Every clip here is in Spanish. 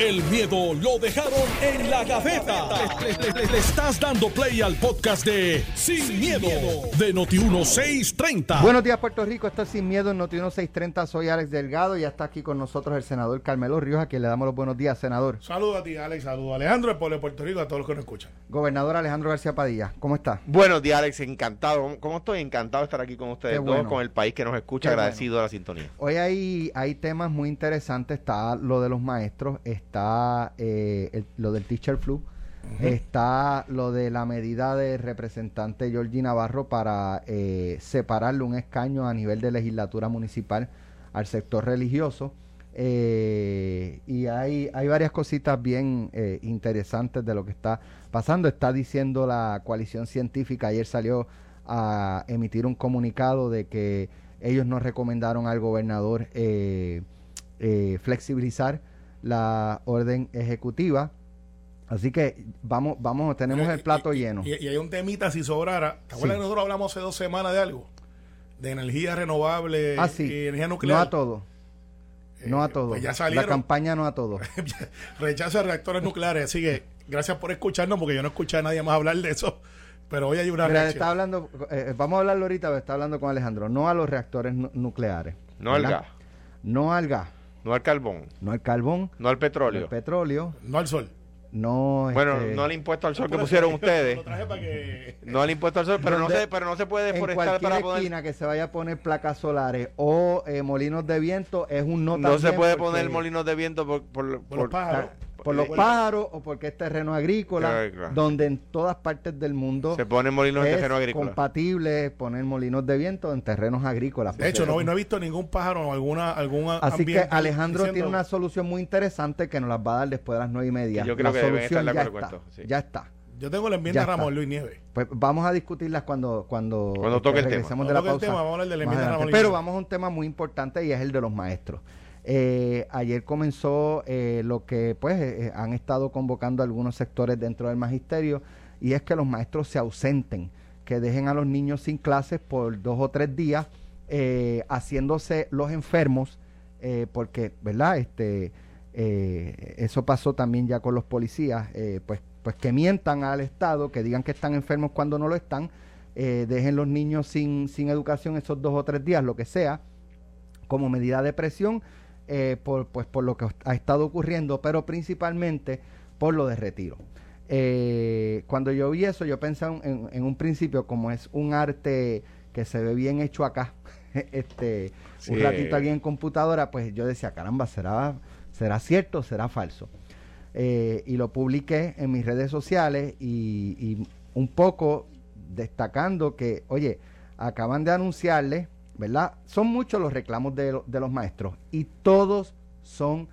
El miedo lo dejaron en la gaveta. Le, le- le- le estás dando play al podcast de Sin, miedo, de Noti1630. Buenos días, Puerto Rico. Esto es Sin Miedo en Noti 630. Soy Alex Delgado y ya está aquí con nosotros el senador Carmelo Ríos, a quien le damos los buenos días, senador. Saludos a ti, Alex. Saludos a Alejandro, el pueblo de Puerto Rico, a todos los que nos escuchan. Gobernador Alejandro García Padilla, ¿cómo está? Buenos días, Alex. Encantado. ¿Cómo estoy? Encantado de estar aquí con ustedes Qué todos, bueno. con el país que nos escucha. Qué agradecido de la sintonía. Hoy hay, hay temas muy interesantes. Está lo de los maestros, está eh, el- lo del teacher flu, está lo de la medida de representante Georgie Navarro para eh, separarle un escaño a nivel de legislatura municipal al sector religioso. Eh, y hay, hay varias cositas bien eh, interesantes de lo que está pasando. Está diciendo la coalición científica, ayer salió a emitir un comunicado de que ellos no recomendaron al gobernador eh, eh, flexibilizar la orden ejecutiva. Así que vamos, vamos, tenemos el plato Y- lleno. Y, y hay un temita, si sobrara. ¿Te acuerdas Sí. que nosotros hablamos hace dos semanas de algo? De energía renovable Ah, sí. y energía No nuclear. a todo. No a Eh, todo. pues ya la campaña no a todo. Rechazo de reactores nucleares. Así que gracias por escucharnos, porque yo no escuché a nadie más hablar de eso. Pero hoy hay una Mira, reacción. está hablando, eh, vamos a hablarlo ahorita, pero está hablando con Alejandro. No a los reactores nu- nucleares. No al ¿verdad? gas, No al gas, no al carbón, no al carbón, no al no petróleo. al petróleo, No al sol. no. bueno, este, no al impuesto al sol que pusieron Lo ustedes. traje para que... No al impuesto al sol, pero no Donde- se, pero no se puede en deforestar cualquier para poner. esquina que se vaya a poner placas solares o eh, molinos de viento es un no No se puede porque- poner molinos de viento por, por, Por los por- pájaros. Por los pájaros o porque es terreno agrícola, Claro, claro. donde en todas partes del mundo se ponen molinos de es terreno agrícola. compatible poner molinos de viento en terrenos agrícolas. De hecho, no, no he visto ningún pájaro o alguna, alguna Así que ambiente Alejandro diciendo- tiene una solución muy interesante que nos las va a dar después de las nueve y media. Que yo creo la que deben solución estar de ya acuerdo está, con esto, sí. ya está. Yo tengo la enmienda de Ramón. Luis Nieves. Pues vamos a discutirlas cuando cuando, Cuando toque el tema. Cuando de la el pausa. tema, vamos a hablar de la enmienda. Ramón Pero vamos a un tema muy importante y es el de los maestros. Eh, ayer comenzó eh, lo que pues eh, han estado convocando algunos sectores dentro del magisterio y es que los maestros se ausenten, que dejen a los niños sin clases por dos o tres días, eh, haciéndose los enfermos, eh, porque, ¿verdad? Este, eh, eso pasó también ya con los policías, eh, pues, pues que mientan al Estado, que digan que están enfermos cuando no lo están, eh, dejen los niños sin, sin educación esos dos o tres días, lo que sea, como medida de presión eh, por, pues, por lo que ha estado ocurriendo, pero principalmente por lo de retiro. Eh, cuando yo vi eso, yo pensé en, en- un principio, como es un arte que se ve bien hecho acá, este, un ratito alguien en computadora, pues yo decía, caramba, ¿será, será cierto o será falso? Eh, y lo publiqué en mis redes sociales y, y un poco destacando que, oye, acaban de anunciarle, ¿verdad? Son muchos los reclamos de, lo- de los maestros y todos son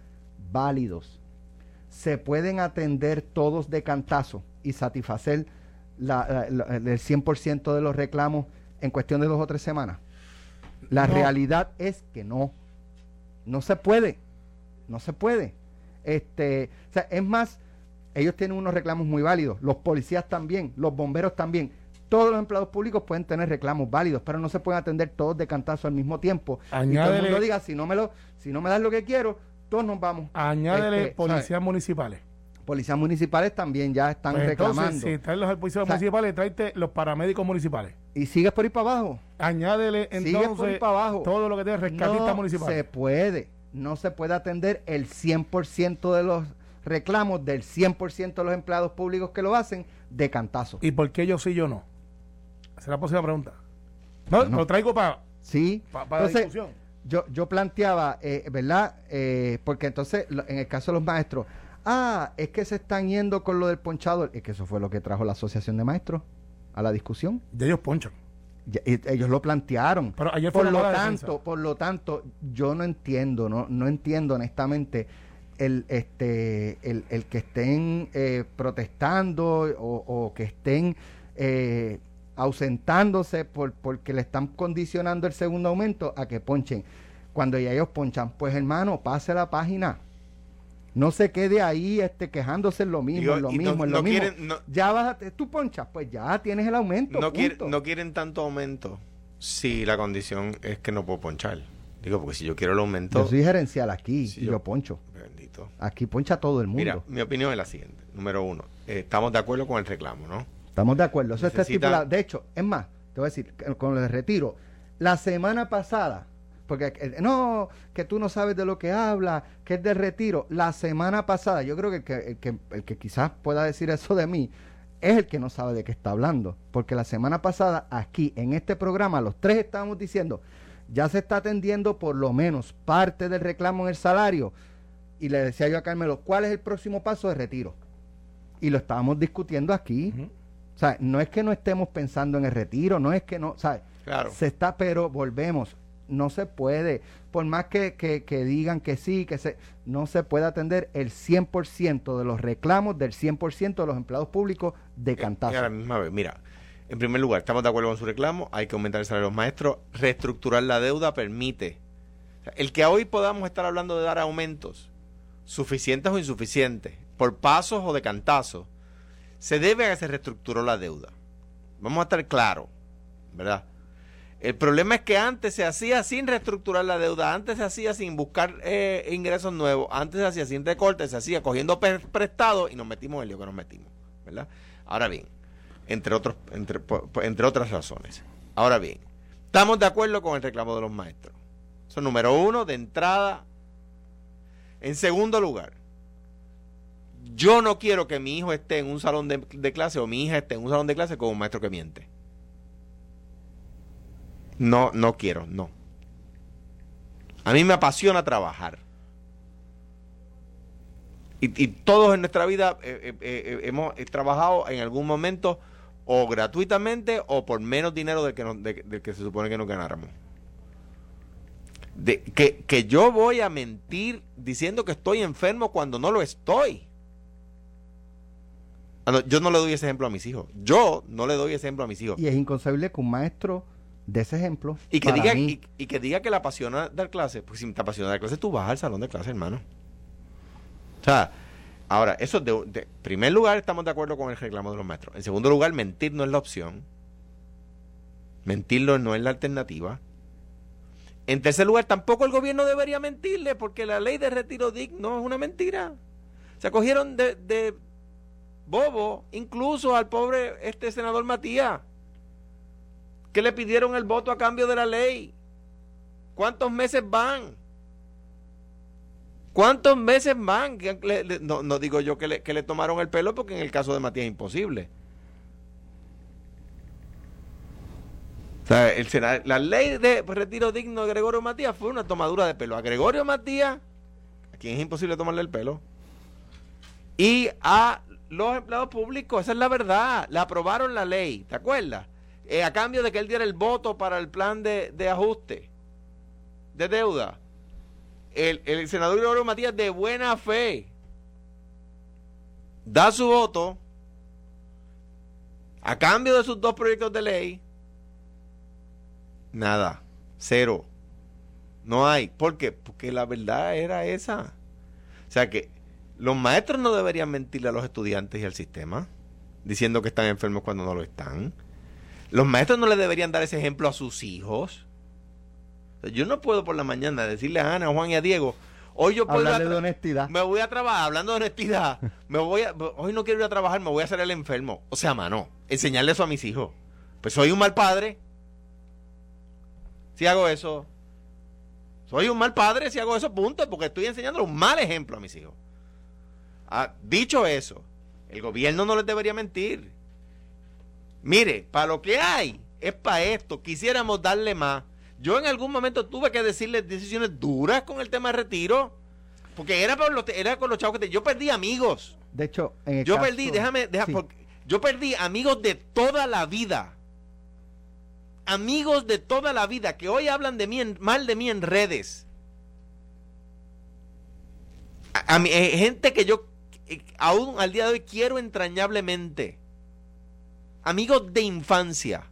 válidos. Se pueden atender todos de cantazo y satisfacer la- la- la- el 100% de los reclamos en cuestión de dos o tres semanas. La No. realidad es que no. No se puede. No se puede. Este, o sea, es más, ellos tienen unos reclamos muy válidos. Los policías también, los bomberos también. Todos los empleados públicos pueden tener reclamos válidos, pero no se pueden atender todos de cantazo al mismo tiempo. Y todo el Añádele- mundo diga, si no me lo, si no me das lo que quiero, todos nos vamos. Añádele Este, policías municipales. Policías municipales también ya están Pues reclamando. entonces, si traes los policías O sea, municipales, tráete los paramédicos municipales. Y sigues por ahí para abajo. Añádele Sigues por entonces para abajo. todo lo que tiene rescatista no municipal. se puede. No se puede atender el 100% de los reclamos del 100% de los empleados públicos que lo hacen de cantazo. ¿Y por qué yo sí yo no? Es la próxima pregunta. No, No. lo traigo para Sí. la Entonces, discusión. yo, yo planteaba, eh, ¿verdad? Eh, porque entonces, lo- en el caso de los maestros, ah, es que se están yendo con lo del ponchador. Es que eso fue lo que trajo la Asociación de Maestros a la discusión. Ya ellos ponchan. Ya- y ellos lo plantearon. Pero ayer fue por lo tanto, por lo tanto, yo no entiendo, no, no entiendo honestamente el, este, el, el que estén eh, protestando o, o que estén eh, ausentándose por, porque le están condicionando el segundo aumento a que ponchen. Cuando ya ellos ponchan, pues hermano, pase la página. No se quede ahí este, quejándose en lo mismo, Digo, en lo no- mismo, en lo no mismo. quieren- no- ya vas a- tú ponchas, pues ya tienes el aumento. No, quiere- punto. no quieren tanto aumento si la condición es que no puedo ponchar. Digo, porque si yo quiero el aumento. Yo soy gerencial aquí Sí, y yo- yo poncho. Bendito. Aquí poncha todo el mundo. Mira, mi opinión es la siguiente. Número uno, eh, estamos de acuerdo con el reclamo, ¿no? Estamos de acuerdo. Eso está estipulado. De hecho, es más, te voy a decir, con el retiro, la semana pasada, porque eh, no, que tú no sabes de lo que habla, que es del retiro. La semana pasada, yo creo que el que, el que, el que quizás pueda decir eso de mí es el que no sabe de qué está hablando. Porque la semana pasada, aquí en este programa, los tres estábamos diciendo, ya se está atendiendo por lo menos parte del reclamo en el salario. Y le decía yo a Carmelo, ¿cuál es el próximo paso de retiro? Y lo estábamos discutiendo aquí. O sea, no es que no estemos pensando en el retiro, no es que no, ¿sabes? Claro. Se está, pero volvemos, no se puede, por más que, que- que digan que sí, que se, no se puede atender el 100% de los reclamos del 100% de los empleados públicos de cantazo. misma vez, mira, en primer lugar, estamos de acuerdo con su reclamo, hay que aumentar el salario de los maestros, reestructurar la deuda permite. O sea, el que hoy podamos estar hablando de dar aumentos, suficientes o insuficientes, por pasos o de cantazos, se debe a que se reestructuró la deuda. Vamos a estar claros, ¿verdad? El problema es que antes se hacía sin reestructurar la deuda, antes se hacía sin buscar eh, ingresos nuevos, antes se hacía sin recortes, se hacía cogiendo pre- prestado y nos metimos en el lío que nos metimos, ¿verdad? Ahora bien, entre, otros, entre, entre otras razones. Ahora bien, estamos de acuerdo con el reclamo de los maestros. Eso es número uno, de entrada. En segundo lugar, yo no quiero que mi hijo esté en un salón de, clase o mi hija esté en un salón de clase con un maestro que miente. No, no quiero, no. A mí me apasiona trabajar. Y, todos en nuestra vida eh, eh, eh, hemos trabajado en algún momento o gratuitamente o por menos dinero del que, de- que se supone que nos ganáramos. De, que, que yo voy a mentir diciendo que estoy enfermo cuando no lo estoy. Ah, no, yo no le doy ese ejemplo a mis hijos. Yo no le doy ese ejemplo a mis hijos. Y es inconcebible que un maestro de ese ejemplo. Y que, para diga, mí, y, y que diga que le apasiona dar clase. Pues si te apasiona dar clase, tú vas al salón de clase, hermano. O sea, ahora, eso de, primer lugar estamos de acuerdo con el reclamo de los maestros. En segundo lugar, mentir no es la opción. Mentirlo no es la alternativa. En tercer lugar, tampoco el gobierno debería mentirle porque la ley de retiro digno es una mentira. Se acogieron de, de bobo incluso al pobre este senador Matías que le pidieron el voto a cambio de la ley. ¿Cuántos meses van? ¿Cuántos meses van? No, digo yo que le, tomaron el pelo porque en el caso de Matías es imposible. La ley de retiro digno de Gregorio Matías fue una tomadura de pelo. A Gregorio Matías, a quien es imposible tomarle el pelo, y a los empleados públicos, esa es la verdad. Le aprobaron la ley, ¿te acuerdas? Eh, a cambio de que él diera el voto para el plan de, de ajuste de deuda. El, el senador Gregorio Matías, de buena fe, da su voto a cambio de sus dos proyectos de ley. Nada, cero. No hay. ¿Por qué? Porque la verdad era esa. O sea que los maestros no deberían mentirle a los estudiantes y al sistema, diciendo que están enfermos cuando no lo están. Los maestros no le deberían dar ese ejemplo a sus hijos. Yo no puedo por la mañana decirle a Ana, a Juan y a Diego, hoy yo puedo hablarle de honestidad. me voy a trabajar, hablando de honestidad, me voy a, hoy no quiero ir a trabajar, me voy a hacer el enfermo. O sea, mano, enseñarle eso a mis hijos. Pues soy un mal padre. Si hago eso. Soy un mal padre si hago eso, punto, porque estoy enseñando un mal ejemplo a mis hijos. Ah, dicho eso, el gobierno no les debería mentir. Mire, para lo que hay, es para esto. Quisiéramos darle más. Yo en algún momento tuve que decirles decisiones duras con el tema de retiro. Porque era, por los, era con los chavos que te- yo perdí amigos. De hecho, en el Yo caso- perdí, déjame, Sí. porque yo perdí amigos de toda la vida. Amigos de toda la vida que hoy hablan de mí en- mal de mí en redes. A, a mí, eh, gente que yo aún al día de hoy quiero entrañablemente. Amigos de infancia.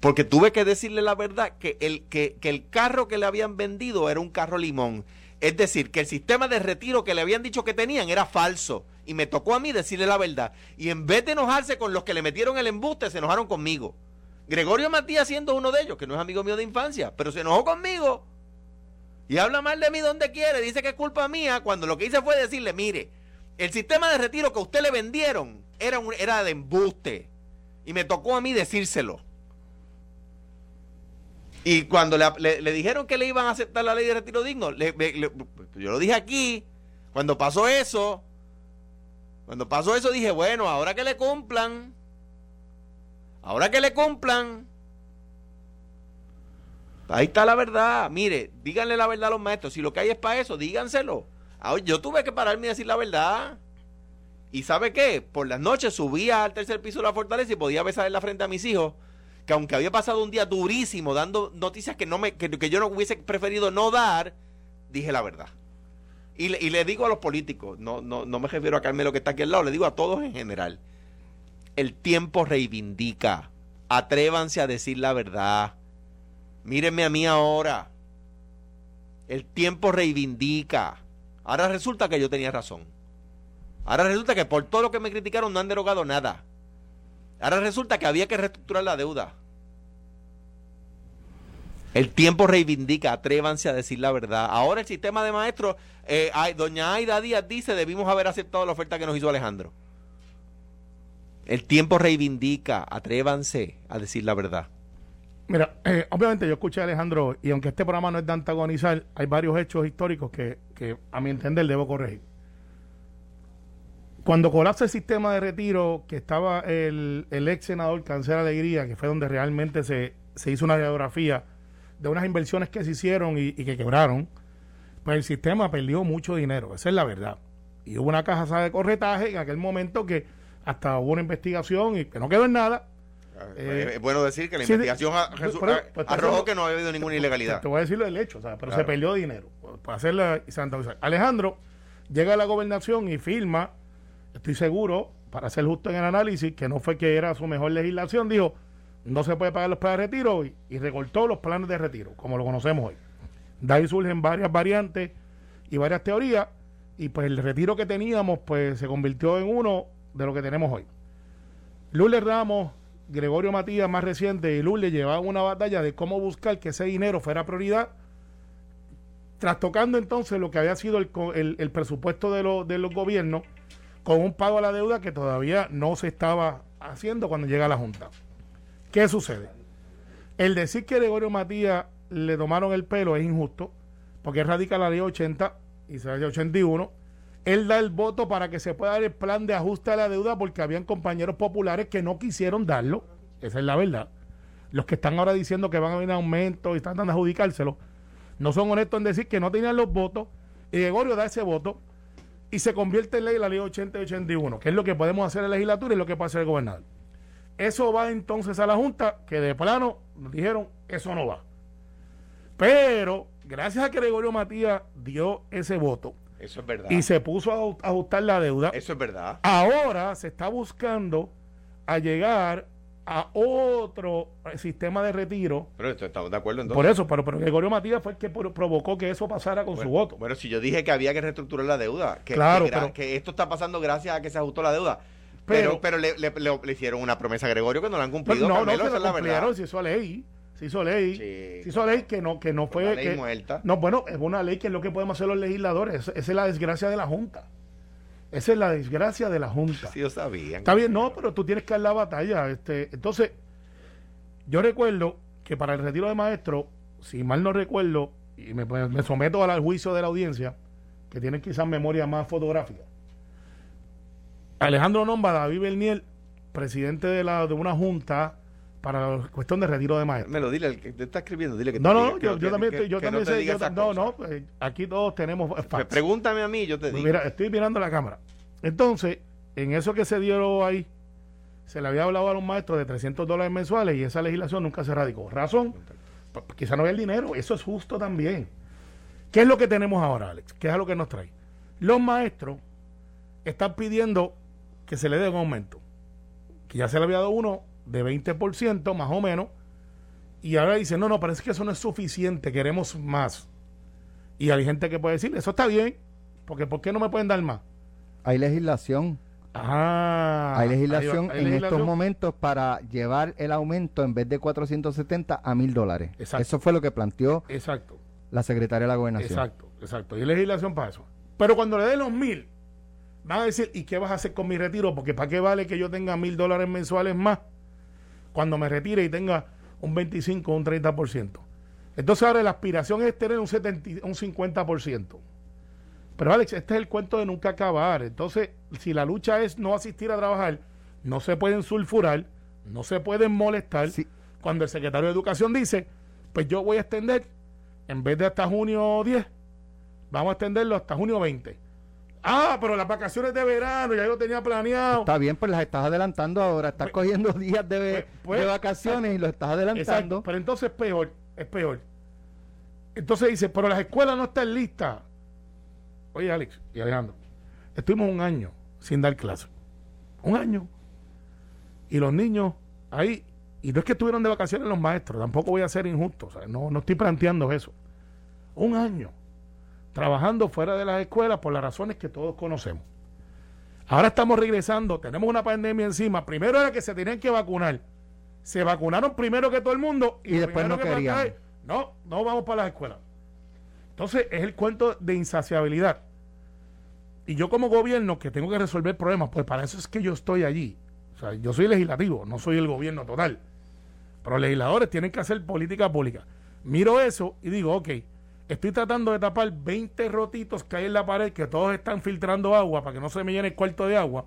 Porque tuve que decirle la verdad que el, que el carro que le habían vendido era un carro limón. Es decir, que el sistema de retiro que le habían dicho que tenían era falso. Y me tocó a mí decirle la verdad. Y en vez de enojarse con los que le metieron el embuste, se enojaron conmigo. Gregorio Matías siendo uno de ellos, que no es amigo mío de infancia, pero se enojó conmigo. Y habla mal de mí donde quiere, dice que es culpa mía, cuando lo que hice fue decirle, mire, el sistema de retiro que a usted le vendieron era, era de embuste. Y me tocó a mí decírselo. Y cuando le, le- dijeron que le iban a aceptar la ley de retiro digno, yo lo dije aquí, cuando pasó eso, cuando pasó eso dije, bueno, ahora que le cumplan, ahora que le cumplan, ahí está la verdad. Mire, díganle la verdad a los maestros, si lo que hay es para eso, díganselo. Ah, Yo tuve que pararme y decir la verdad. ¿Y sabe qué? Por las noches subía al tercer piso de la fortaleza y podía besar en la frente a mis hijos que aunque había pasado un día durísimo dando noticias que no me que, que yo no hubiese preferido no dar, dije la verdad. Y le, y le digo a los políticos, no, no, no me refiero a Carmelo que está aquí al lado, le digo a todos en general. El tiempo reivindica. Atrévanse a decir la verdad. Mírenme a mí ahora. El tiempo reivindica. Ahora resulta que yo tenía razón. Ahora resulta que por todo lo que me criticaron no han derogado nada. Ahora resulta que había que reestructurar la deuda. El tiempo reivindica, atrévanse a decir la verdad. Ahora el sistema de maestros, eh, doña Aida Díaz dice, debimos haber aceptado la oferta que nos hizo Alejandro. El tiempo reivindica, atrévanse a decir la verdad. Mira, eh, obviamente yo escuché a Alejandro y aunque este programa no es de antagonizar, hay varios hechos históricos que, que a mi entender debo corregir. Cuando colapsa el sistema de retiro, que estaba el, el ex senador Cáncer Alegría, que fue donde realmente se, se hizo una radiografía de unas inversiones que se hicieron y que quebraron, pues el sistema perdió mucho dinero, esa es la verdad. Y hubo una caja de corretaje en aquel momento que hasta hubo una investigación y que no quedó en nada, Eh, es bueno decir que la sí, investigación ha- pero- arrojó que no había habido ninguna ilegalidad. te voy a decir lo del hecho, ¿sabes? pero Claro. se perdió dinero para hacerla Santa. Alejandro llega a la gobernación y firma, estoy seguro, para ser justo en el análisis, que no fue que era su mejor legislación, dijo, no se puede pagar los planes de retiro y, y recortó los planes de retiro, como lo conocemos hoy. De ahí surgen varias variantes y varias teorías, y pues el retiro que teníamos, pues se convirtió en uno de lo que tenemos hoy. Lourdes Ramos, Gregorio Matías más reciente y Lourdes llevaban una batalla de cómo buscar que ese dinero fuera prioridad, trastocando entonces lo que había sido el, el- presupuesto de, los de los gobiernos con un pago a la deuda que todavía no se estaba haciendo cuando llega la Junta. ¿Qué sucede? El decir que Gregorio Matías le tomaron el pelo es injusto, porque radica la ley 80 y se ley 81. Él da el voto para que se pueda dar el plan de ajuste a la deuda porque habían compañeros populares que no quisieron darlo. Esa es la verdad. Los que están ahora diciendo que van a venir aumentos y están dando adjudicárselo, no son honestos en decir que no tenían los votos y Gregorio da ese voto y se convierte en ley la ley 80 y 81, que es lo que podemos hacer en la legislatura y lo que puede hacer el gobernador. Eso va entonces a la Junta, que de plano dijeron, eso no va. Pero, gracias a que Gregorio Matías dio ese voto Eso es verdad. y se puso a aju- a ajustar la deuda, Eso es verdad. ahora se está buscando a llegar a otro eh, sistema de retiro. Pero esto- estamos de acuerdo entonces. Por eso, pero, pero Gregorio Matías fue el que pro- provocó que eso pasara con su voto. Bueno, si yo dije que había que reestructurar la deuda, que, Claro, que, gra- pero- que esto está pasando gracias a que se ajustó la deuda. Pero, Pero- pero, le, le- le- le hicieron una promesa a Gregorio que no la han cumplido. no, no, Carmelo, se esa lo es la cumplieron, se hizo ley. Se hizo ley. Se hizo ley que no, que no fue. Una ley que- muerta. No, bueno, es una ley que es lo que podemos hacer los legisladores. Esa, es la desgracia de la Junta. Esa es la desgracia de la Junta. Sí, yo sabía. Está bien, no, pero tú tienes que dar la batalla. Este, entonces, yo recuerdo que para el retiro de maestro, si mal no recuerdo, y me, me someto al juicio de la audiencia, que tienen quizás memoria más fotográfica. Alejandro Nomba, David Berniel, presidente de, la, de una junta para la cuestión de retiro de maestros. Me lo dile, el que te está escribiendo, dile que No, te no, diga, que yo, no yo también, que- estoy- yo que también no sé, yo no, no, eh, aquí todos tenemos Pues. Pregúntame a mí, yo te digo. Mira, estoy mirando la cámara. Entonces, en eso que se dio ahí, se le había hablado a los maestros de 300 dólares mensuales y esa legislación nunca se radicó. Razón, quizá no había el dinero, eso es justo también. ¿Qué es lo que tenemos ahora, Alex? ¿Qué es lo que nos trae? Los maestros están pidiendo que se le dé un aumento, que ya se le había dado uno de 20% más o menos, y ahora dicen, no, no, parece que eso no es suficiente, queremos más. Y hay gente que puede decir, eso está bien, porque ¿por qué no me pueden dar más? Hay legislación Ah, Hay legislación hay en legislación. estos momentos para llevar el aumento en vez de 470 a 1000 dólares. Exacto. Eso fue lo que planteó Exacto, la secretaria de la gobernación. exacto, exacto. Y hay legislación para eso. Pero cuando le den los mil, van a decir, ¿y qué vas a hacer con mi retiro? Porque ¿para qué vale que yo tenga mil dólares mensuales más cuando me retire y tenga un 25 o un 30%? Entonces ahora la aspiración es tener un, 70, y- un 50%. Pero Alex, este es el cuento de nunca acabar. Entonces, si la lucha es no asistir a trabajar, no se pueden sulfurar, no se pueden molestar. Sí. Cuando el secretario de Educación dice, pues yo voy a extender, en vez de hasta junio 10, vamos a extenderlo hasta junio 20. Ah, pero las vacaciones de verano, ya yo tenía planeado. Está bien, pues las estás adelantando ahora. Estás Pues- cogiendo días de, pues- pues- de vacaciones y lo estás adelantando. Exacto, pero entonces es peor, es peor. Entonces dice, pero las escuelas no están listas. Oye, Alex y Alejandro, estuvimos un año sin dar clases. Un año. Y los niños ahí, y no es que estuvieron de vacaciones los maestros, tampoco voy a ser injusto, o sea, no, no estoy planteando eso. Un año trabajando fuera de las escuelas por las razones que todos conocemos. Ahora estamos regresando, tenemos una pandemia encima. Primero era que se tenían que vacunar. Se vacunaron primero que todo el mundo Y después no que querían. acá No, no vamos para las escuelas. Entonces es el cuento de insaciabilidad. Y yo como gobierno que tengo que resolver problemas, pues para eso es que yo estoy allí. O sea, yo soy legislativo, no soy el gobierno total. Pero los legisladores tienen que hacer política pública. Miro eso y digo, ok, estoy tratando de tapar 20 rotitos que hay en la pared que todos están filtrando agua para que no se me llene el cuarto de agua.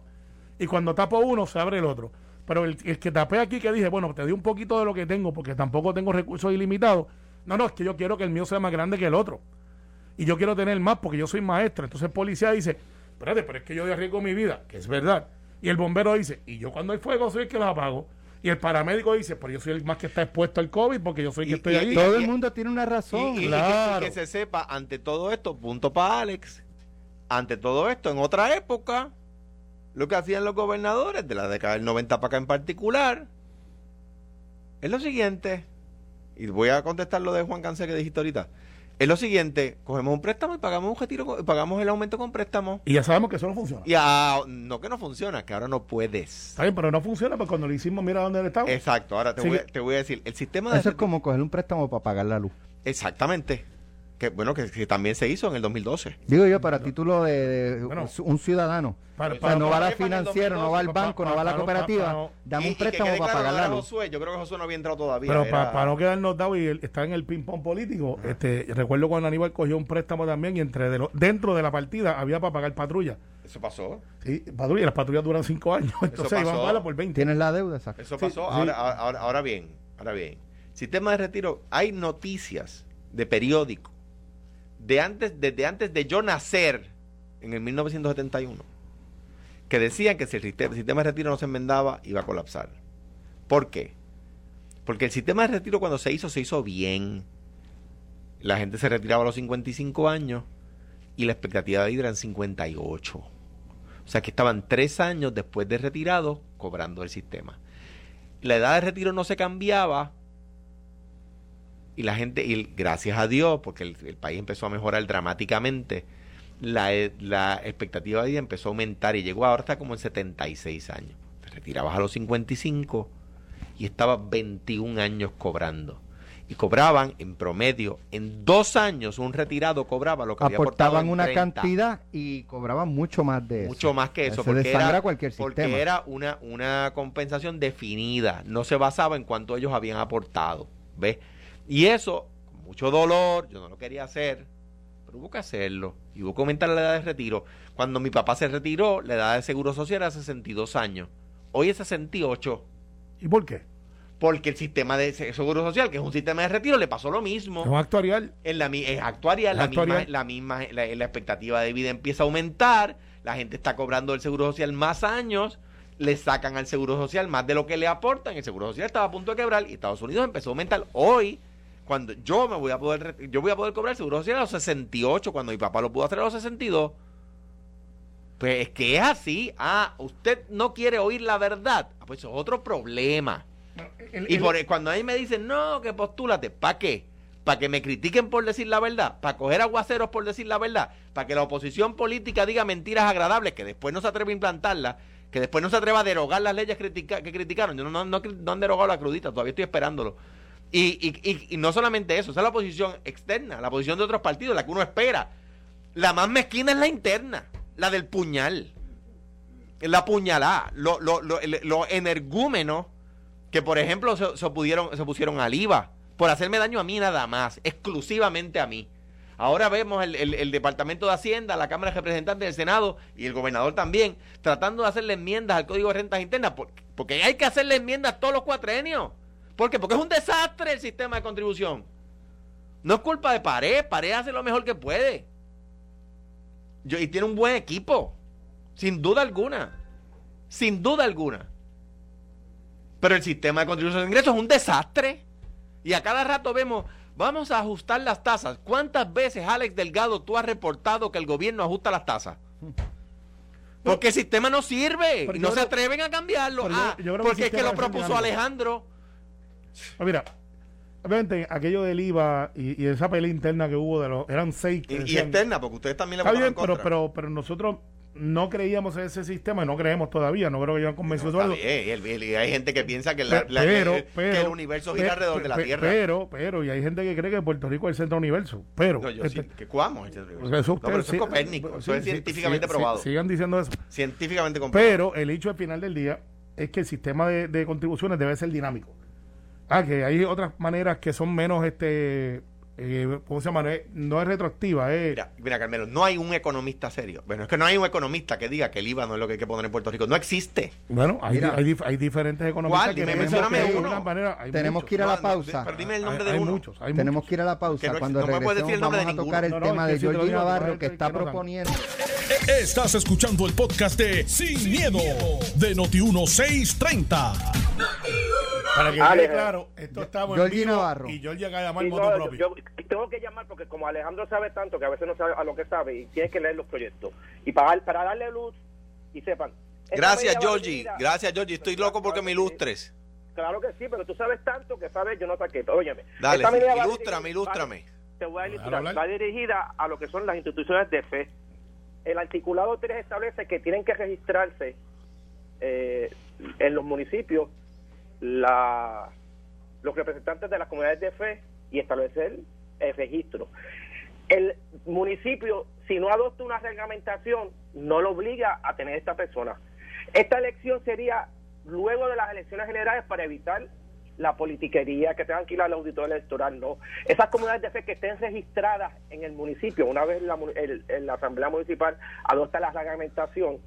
Y cuando tapo uno, se abre el otro. Pero el, que tapé aquí, que dije, bueno, te di un poquito de lo que tengo porque tampoco tengo recursos ilimitados. No, no, es que yo quiero que el mío sea más grande que el otro. Y yo quiero tener más porque yo soy maestro. Entonces el policía dice, espérate, pero es que yo arriesgo mi vida, que es verdad. Y el bombero dice, y yo cuando hay fuego soy el que los apago. Y el paramédico dice, pero yo soy el más que está expuesto al COVID porque yo soy el que Y- estoy y- allí. Todo y- el mundo tiene una razón. Y, claro. que, y que se sepa, ante todo esto, punto para Alex, ante todo esto, en otra época, lo que hacían los gobernadores, de la década del 90 para acá en particular, es lo siguiente, y voy a contestar lo de Juan Cáncer que dijiste ahorita, es lo siguiente, cogemos un préstamo y pagamos un retiro, pagamos el aumento con préstamo. Y ya sabemos que eso no funciona. Y ah, no que no funciona, que ahora no puedes. Está bien, pero no funciona porque cuando lo hicimos, mira dónde estamos. Exacto, ahora te, Sí. voy, a- te voy a decir, el sistema de... Eso es como coger un préstamo para pagar la luz. Exactamente. Que bueno, que, que también se hizo en el 2012. Digo yo, para título de, de Bueno. un ciudadano. Para- o sea, para- no va a la financiera, no va al 2012, banco, no va a la para- para- cooperativa. para- Dame un préstamo para claro, pagar no la era luz. Josué, yo creo que Josué no había entrado todavía. Pero era- para, para no quedarnos dado y estar en el ping-pong político, este, recuerdo cuando Aníbal cogió un préstamo también y entre de lo- dentro de la partida había para pagar patrulla. Eso pasó. Sí, patrulla, y las patrullas duran cinco años, entonces iban a por 20. Tienes la deuda, exacto. Eso Sí, pasó. sí. Ahora, ahora, ahora bien, ahora bien. Sistema de retiro, hay noticias de periódico de antes, desde antes de yo nacer, en el 1971, que decían que si el sistema, el sistema de retiro no se enmendaba, iba a colapsar. ¿Por qué? Porque el sistema de retiro cuando se hizo, se hizo bien. La gente se retiraba a los 55 años y la expectativa de vida era en 58. O sea que estaban tres años después de retirado cobrando el sistema. La edad de retiro no se cambiaba y la gente, y gracias a Dios, porque el, el país empezó a mejorar dramáticamente, la, e- la expectativa de vida empezó a aumentar y llegó ahora hasta como en 76 años. Te retirabas a los 55 y estabas 21 años cobrando. Y cobraban en promedio, en dos años un retirado cobraba lo que había aportado Aportaban en una 30 cantidad y cobraban mucho más de eso. mucho más que eso, porque era, cualquier porque era una, una compensación definida, no se basaba en cuánto ellos habían aportado, ¿ves? Y eso, con mucho dolor, yo no lo quería hacer, pero hubo que hacerlo, y hubo que aumentar la edad de retiro. Cuando mi papá se retiró, la edad de seguro social era 62 años, hoy es 68, ¿Y por qué? porque el sistema de seguro social, que es un sistema de retiro, le pasó lo mismo Es un actuarial. en la es actuarial, la, actuarial. misma, la misma la, la expectativa de vida empieza a aumentar, la gente está cobrando el seguro social más años, le sacan al seguro social más de lo que le aportan, el seguro social estaba a punto de quebrar y Estados Unidos empezó a aumentar. Hoy, cuando yo me voy a poder yo voy a poder cobrar el seguro social a los 68 cuando mi papá lo pudo hacer a los 62. Pues es que es así. Ah, usted no quiere oír la verdad. Ah, pues eso es otro problema. El- Y por, cuando ahí me dicen, no, que postúlate, ¿para qué? ¿Para que me critiquen por decir la verdad? ¿Para coger aguaceros por decir la verdad? ¿Para que la oposición política diga mentiras agradables que después no se atreve a implantarlas? Que después no se atreva a derogar las leyes critica- que criticaron. Yo no, no, no, no han derogado la crudita, todavía estoy esperándolo. Y, y, y, no solamente eso, esa es la posición externa, la posición de otros partidos, la que uno espera. La más mezquina es la interna, la del puñal. La puñalada, lo, lo, lo, lo energúmeno que, por ejemplo, se, se pudieron, se pusieron al IVA por hacerme daño a mí nada más, exclusivamente a mí. Ahora vemos el, el- Departamento de Hacienda, la Cámara de Representantes del Senado y el gobernador también tratando de hacerle enmiendas al Código de Rentas Internas, por- porque hay que hacerle enmiendas todos los cuatrenios. ¿Por qué? Porque es un desastre el sistema de contribución. No es culpa de Pared, Pared hace lo mejor que puede. Yo, y tiene un buen equipo, sin duda alguna. Sin duda alguna. Pero el sistema de contribución de ingresos es un desastre. Y a cada rato vemos, vamos a ajustar las tasas. ¿Cuántas veces, Alex Delgado, tú has reportado que el gobierno ajusta las tasas? Porque el sistema no sirve y no se atreven a cambiarlo. pero Ah, yo porque es que lo propuso. Alejandro. Ah, Mira, obviamente aquello del IVA y, y esa pelea interna que hubo de los eran seis que Y, y decían- externa, porque ustedes también le votaron bien, en pero, contra. pero, pero nosotros no creíamos en ese sistema y no creemos todavía. No creo que hayan convencido Está todo. y el- el- y hay gente que piensa que, la- la- pero, que- pero, que el universo gira pe- alrededor de la Tierra. Pero, pero, y hay gente que cree que Puerto Rico es el centro universo. Pero, no, yo este, sí, que cuamos. pues eso no, pero eso es sí- Copérnico, sí, eso es científicamente probado. sigan diciendo eso. Científicamente comprobado. Pero el hecho al final del día es que el sistema de, de contribuciones debe ser dinámico. Ah, que hay otras maneras que son menos, este, eh, ¿cómo se llama? No es, no es retroactiva, es... Mira, mira, Carmelo, no hay un economista serio. Bueno, es que no hay un economista que diga que el IVA no es lo que hay que poner en Puerto Rico. No existe. Bueno, hay, Mira. hay, dif- hay diferentes economistas ¿Cuál? que Dime, que de uno. manera Tenemos muchos. que ir a No, la no, pausa. dime el nombre Hay- de hay uno. muchos, hay Tenemos muchos. que ir a la pausa. No Cuando existe- no me puedes regresemos decir el nombre vamos de a tocar el. No, no, tema de a Navarro que está no proponiendo. Estás escuchando el podcast de Sin, miedo, de Noti1630. Para que Ale, quede claro, esto estamos Georgie en vivo Navarro. y Georgie acaba de llamar moto no, propio. yo, yo tengo que llamar porque como Alejandro sabe tanto que a veces no sabe a lo que sabe y tiene que leer los proyectos. Y para, para darle luz y sepan. Gracias, Georgie. Gracias, Georgie. Estoy loco porque me ilustres. Claro que sí, pero tú sabes tanto que sabes yo no saqué. Óyeme. Dale, sí, ilústrame, dirigida- ilústrame. Te voy a ilustrar. Va dirigida a lo que son las instituciones de fe. El articulado 3 establece que tienen que registrarse eh, en los municipios la, los representantes de las comunidades de fe y establecer el registro. El municipio, si no adopta una reglamentación, no lo obliga a tener esta persona. Esta elección sería luego de las elecciones generales para evitar la politiquería, que tengan que ir al auditorio electoral, no. Esas comunidades de fe que estén registradas en el municipio, una vez la, el- el- la Asamblea Municipal adopta la reglamentación,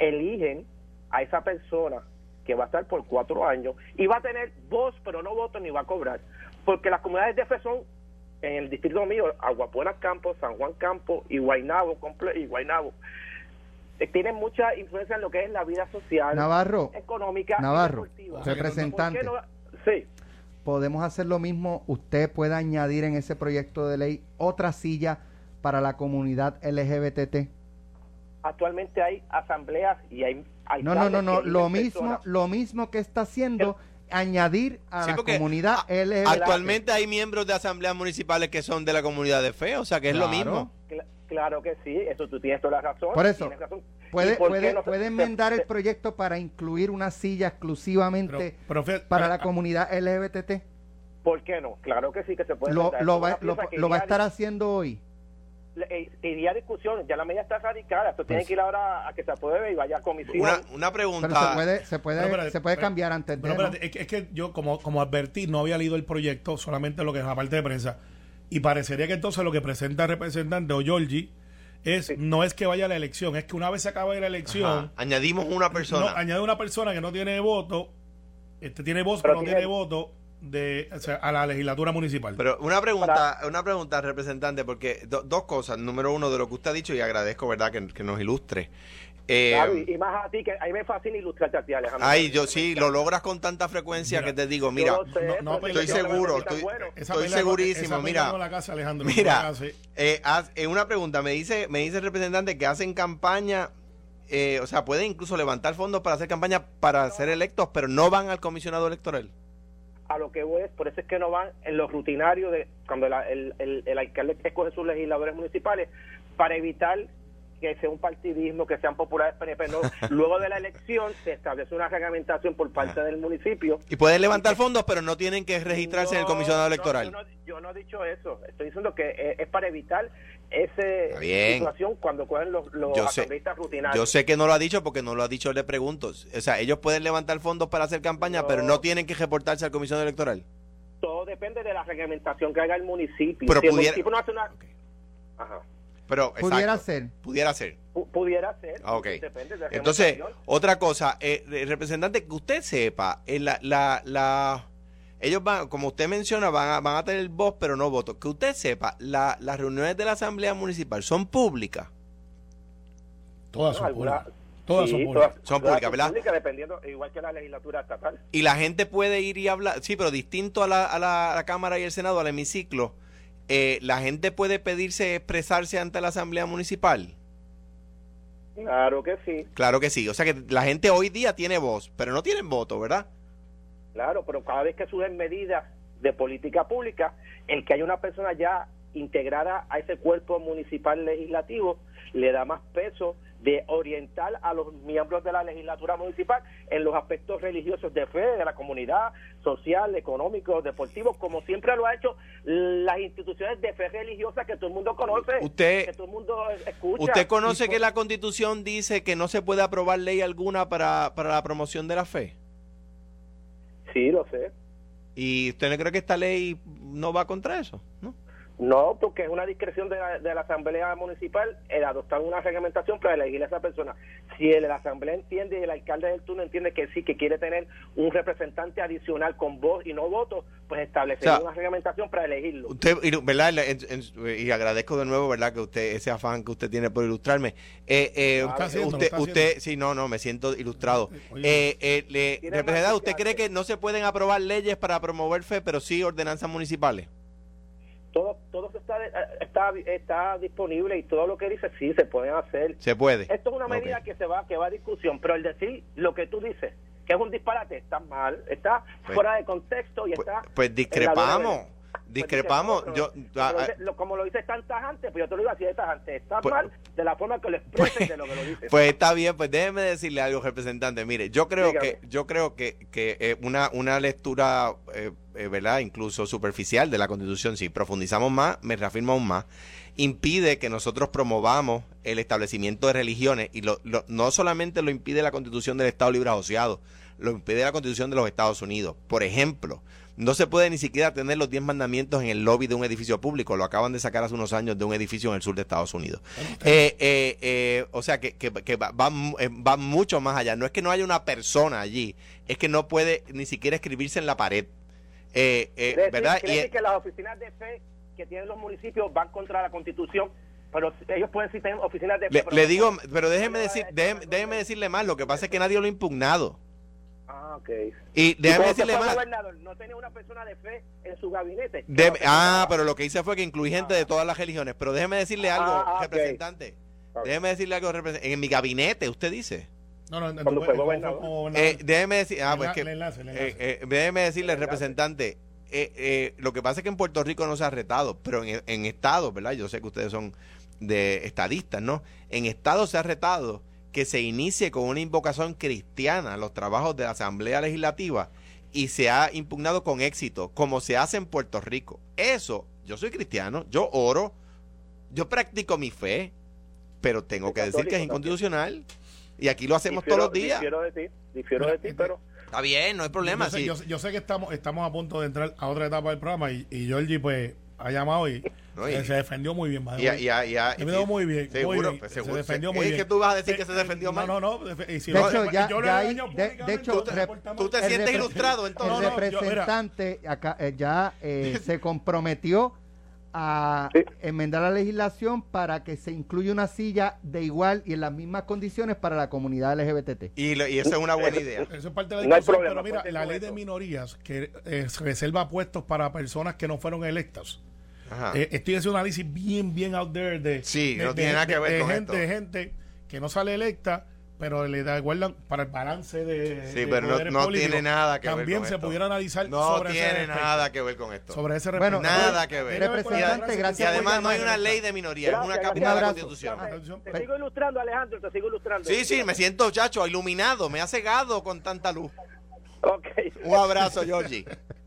eligen a esa persona que va a estar por cuatro años y va a tener voz, pero no voto ni va a cobrar. Porque las comunidades de fe son, en el distrito mío, Aguapuena Campo, San Juan Campo y Guaynabo, comple- y Guaynabo. Eh, tienen mucha influencia en lo que es la vida social, Navarro, económica Navarro, deportiva. representante. Sí. podemos hacer lo mismo. Usted puede añadir en ese proyecto de ley otra silla para la comunidad LGBT. Actualmente hay asambleas y hay, hay No, no, no, no. Lo mismo, personas. lo mismo que está haciendo, añadir a Sí, la comunidad LGBT. Actualmente hay miembros de asambleas municipales que son de la comunidad de fe, o sea que es lo mismo. Cla- claro que sí, eso tú tienes toda la razón. Por eso, razón. Puede, ¿Y por qué puede, no se- puede se- enmendar el proyecto para incluir una silla exclusivamente Pero- pero fíjate, para la a- comunidad LGBT. ¿Por qué no? Claro que sí que se puede. Lo, enmendar. lo Es va, lo, va a estar haciendo hoy. Eh, iría a discusión, ya la medida está radicada, esto tiene Pues- que ir ahora a que se apruebe y vaya a comisión. Una, una Pero se pregunta. puede, se puede, Pero se puede pero- cambiar antes de. ¿no? es, que, es que yo, como, como advertí, no había leído el proyecto, solamente lo que es la parte de prensa. Y parecería que entonces lo que presenta el representante o Georgie es no es que vaya a la elección, es que una vez se acabe la elección, Ajá, Añadimos una no, persona. añade una persona que no tiene voto, este tiene voz, Pero pero no tiene- tiene voto de, o sea, a la legislatura municipal. Pero una pregunta, una pregunta, representante, porque do- dos cosas. Número uno, de lo que usted ha dicho, y agradezco, ¿verdad?, que, que nos ilustre. Eh, Claro, y, más a ti, que a mí me fascina ilustrarte a ti, Alejandro. ay, yo sí, lo logras con tanta frecuencia Mira, que te digo, mira, sé, no- estoy seguro, estoy- bueno. Segurísimo, esa mira. no la casa, Alejandro, no Mira, eh, haz- eh, una pregunta, me dice, me dice el representante que hacen campaña, eh, o sea, pueden incluso levantar fondos para hacer campaña para ser electos, pero no van al comisionado electoral. A lo que voy es, por eso es que no van en los rutinarios de cuando la- el, el, el alcalde escoge sus legisladores municipales para evitar que sea un partidismo, que sean populares PNP. No. Luego de la elección se establece una reglamentación por parte del municipio. Y pueden levantar fondos, pero no tienen que registrarse en el comisionado no, electoral. yo, no, yo no he dicho eso. Estoy diciendo que eh, es para evitar esa situación cuando cogen los, los Yo sé, rutinarios. yo sé que no lo ha dicho porque no lo ha dicho, le pregunto. O sea, ellos pueden levantar fondos para hacer campaña, No. pero no tienen que reportarse al comisionado electoral. Todo depende de la reglamentación que haga el municipio. Pero si el pudiera- municipio no hace una... Ok. Ajá. Pero, Pudiera ser. Pudiera ser. Pu- pudiera ser. Ah, ok. Depende de la Entonces, otra cosa, eh, eh, representante, que usted sepa, eh, la, la, la- ellos van, como usted menciona, van a, van a tener voz, pero no voto. Que usted sepa, la- las reuniones de la Asamblea Municipal son públicas. Todas son públicas. Todas sí, son públicas. todas- Son públicas, ¿verdad? públicas, dependiendo, igual que la legislatura estatal. Y la gente puede ir y hablar, sí, pero distinto a la, a la- a la Cámara y el Senado, al hemiciclo, eh, la gente puede pedirse expresarse ante la Asamblea Municipal. Claro que sí, Claro que sí. O sea que la gente hoy día tiene voz, pero no tienen voto, ¿verdad? Claro, pero cada vez que surgen medidas de política pública, el que haya una persona ya integrada a ese cuerpo municipal legislativo le da más peso de orientar a los miembros de la legislatura municipal en los aspectos religiosos de fe de la comunidad, social, económico, deportivo, como siempre lo ha hecho las instituciones de fe religiosa que todo el mundo conoce, Usted- que todo el mundo escucha. ¿Usted conoce Y que la Constitución dice que no se puede aprobar ley alguna para, para la promoción de la fe? Sí, lo sé. ¿Y usted no cree que esta ley no va contra eso? ¿no? No, porque es una discreción de la, de la Asamblea Municipal el adoptar una reglamentación para elegir a esa persona. Si el, la Asamblea entiende y el alcalde del turno entiende que sí, que quiere tener un representante adicional con voz y no voto, pues establecer O sea, una reglamentación para elegirlo. Usted, y, ¿verdad? En- en- y agradezco de nuevo, ¿verdad? Que usted, ese afán que usted tiene por ilustrarme. Eh, eh, Lo está haciendo, lo usted, está usted, sí, no, no, me siento ilustrado. Oye. Eh, eh, le, representante, ¿usted cree que no se pueden aprobar leyes para promover fe, pero sí ordenanzas municipales? Todo todo está, está está disponible y todo lo que dice sí se puede hacer. Se puede. Esto es una medida que se va que va a discusión, pero el decir lo que tú dices que es un disparate está mal, está Pues- fuera de contexto y Pues, está pues discrepamos. Pues Yo, discrepamos, pero- ah, ah, dice- lo- como lo dices tan tajante, pues yo te lo digo así de tajante. Está Pues- mal de la forma que lo expreses de lo que lo dices. Pues está bien, pues déjeme decirle algo, representante. Mire, yo creo Dígame. que yo creo que, que eh, una, una lectura, eh, eh, ¿verdad? Incluso superficial de la Constitución, si profundizamos más, me reafirmo aún más, impide que nosotros promovamos el establecimiento de religiones y lo, lo- no solamente lo impide la Constitución del Estado Libre Asociado, lo impide la Constitución de los Estados Unidos. Por ejemplo, no se puede ni siquiera tener los 10 mandamientos en el lobby de un edificio público. Lo acaban de sacar hace unos años de un edificio en el sur de Estados Unidos. Eh, eh, eh, o sea, que, que, que va, va mucho más allá. No es que no haya una persona allí, es que no puede ni siquiera escribirse en la pared. Eh, eh, decir- ¿Verdad? Y, decir que las oficinas de fe que tienen los municipios van contra la Constitución, pero ellos pueden tener oficinas de fe. le, le digo, pero déjeme decir, déjeme, déjeme decirle más. Lo que pasa es que nadie lo ha impugnado. Ah, ok. Y ¿Y déjeme se decirle más. No tenía una persona de fe en su gabinete. De- ah, pero lo que hice fue que incluí gente de todas las religiones. Pero déjeme decirle algo, Ah, ok. representante. Ok. Déjeme decirle algo, representante. En mi gabinete, usted dice. No, no, no, Cuando fue gobernador. Eh, déjeme decir, ah, pues que, eh, enlace. eh, déjeme decirle, representante, eh, eh, lo que pasa es que en Puerto Rico no se ha retado, pero en, en estados, ¿verdad? Yo sé que ustedes son de estadistas, ¿no? En estados se ha retado que se inicie con una invocación cristiana los trabajos de la Asamblea Legislativa y se ha impugnado con éxito, como se hace en Puerto Rico. Eso, yo soy cristiano, yo oro, yo practico mi fe, pero tengo que decir que es inconstitucional. Y aquí lo hacemos Difiero- todos los días. Difiero de ti, difiero de ti, este- pero... Está bien, no hay problema. Yo sé, sí. yo sé- yo sé que estamos, estamos a punto de entrar a otra etapa del programa y, y Georgie pues ha llamado y, No, y- se defendió muy bien. the Y, y, y, y- muy bien. Seguro, muy bien. pues, se seguro. defendió Es muy bien. que tú vas a decir que Eh, se defendió eh, mal. No, no, no. y si De lo- hecho, ya- yo ya hay- de- de hecho, porta mal. Tú te El sientes ilustrado El entonces. No, no, yo- mira. representante acá, eh, ya eh, se comprometió a Sí. enmendar la legislación para que se incluya una silla de igual y en las mismas condiciones para la comunidad LGBT. Y, lo- y eso es una buena idea. Eso es parte de la No hay discusión, problema, pero mira, la ley de minorías que eh, reserva puestos para personas que no fueron electas. Ajá. Eh, estoy haciendo un análisis bien, bien out there de, Sí, de- no de- gente, de- que ver de con gente, esto. de gente que no sale electa, pero le da acuerdan para el balance de. Sí, de pero no- tiene nada que ver También con se esto. pudiera analizar No sobre ese tiene respecto. nada que ver con esto. Sobre ese Bueno. Nada que ver. Representante, Y- gracias Y por además no hay una ley de minoría, es una capa de la constitución. Te sigo ilustrando, Alejandro, te sigo ilustrando. Sí, sí, me siento, chacho, iluminado, me ha cegado con tanta luz. Ok. Un abrazo, Georgie.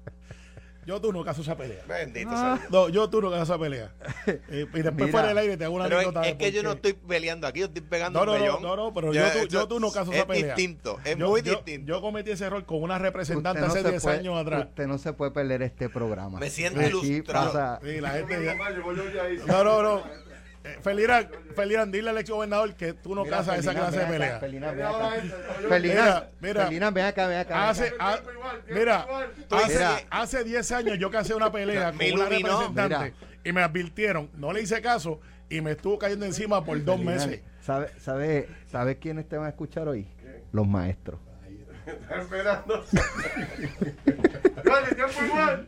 Yo tú no caso esa pelea. Bendito Ah. sea. No, yo tú no caso esa pelea. Eh, y después Mira. fuera del aire te hago una Pero es, anécdota es que yo no estoy peleando aquí, yo estoy pegando No, no, un no, pellón. no, no, pero Ya, yo, tú, yo tú no caso esa Es pelea. distinto, es Yo- muy yo- distinto. Yo cometí ese error con una representante no, hace se 10 puede, años atrás. usted no se puede perder este programa. Me siento Aquí ilustrado. pasa- Sí, la gente ya- No, no, no. Eh, Felirán, Felirán, dile al ex gobernador que tú no Mira, casas esa clase de pelea. Acá. Mira, mira. Felina, ven acá, ven acá. ven Hace, acá. ha- mira, que- hace 10 años yo casé una pelea con una representante y me advirtieron, no le hice caso y me estuvo cayendo encima por dos Felina, meses. ¿Sabe, sabe, ¿Sabe quiénes te van a escuchar hoy? Los maestros. No Gracias, casen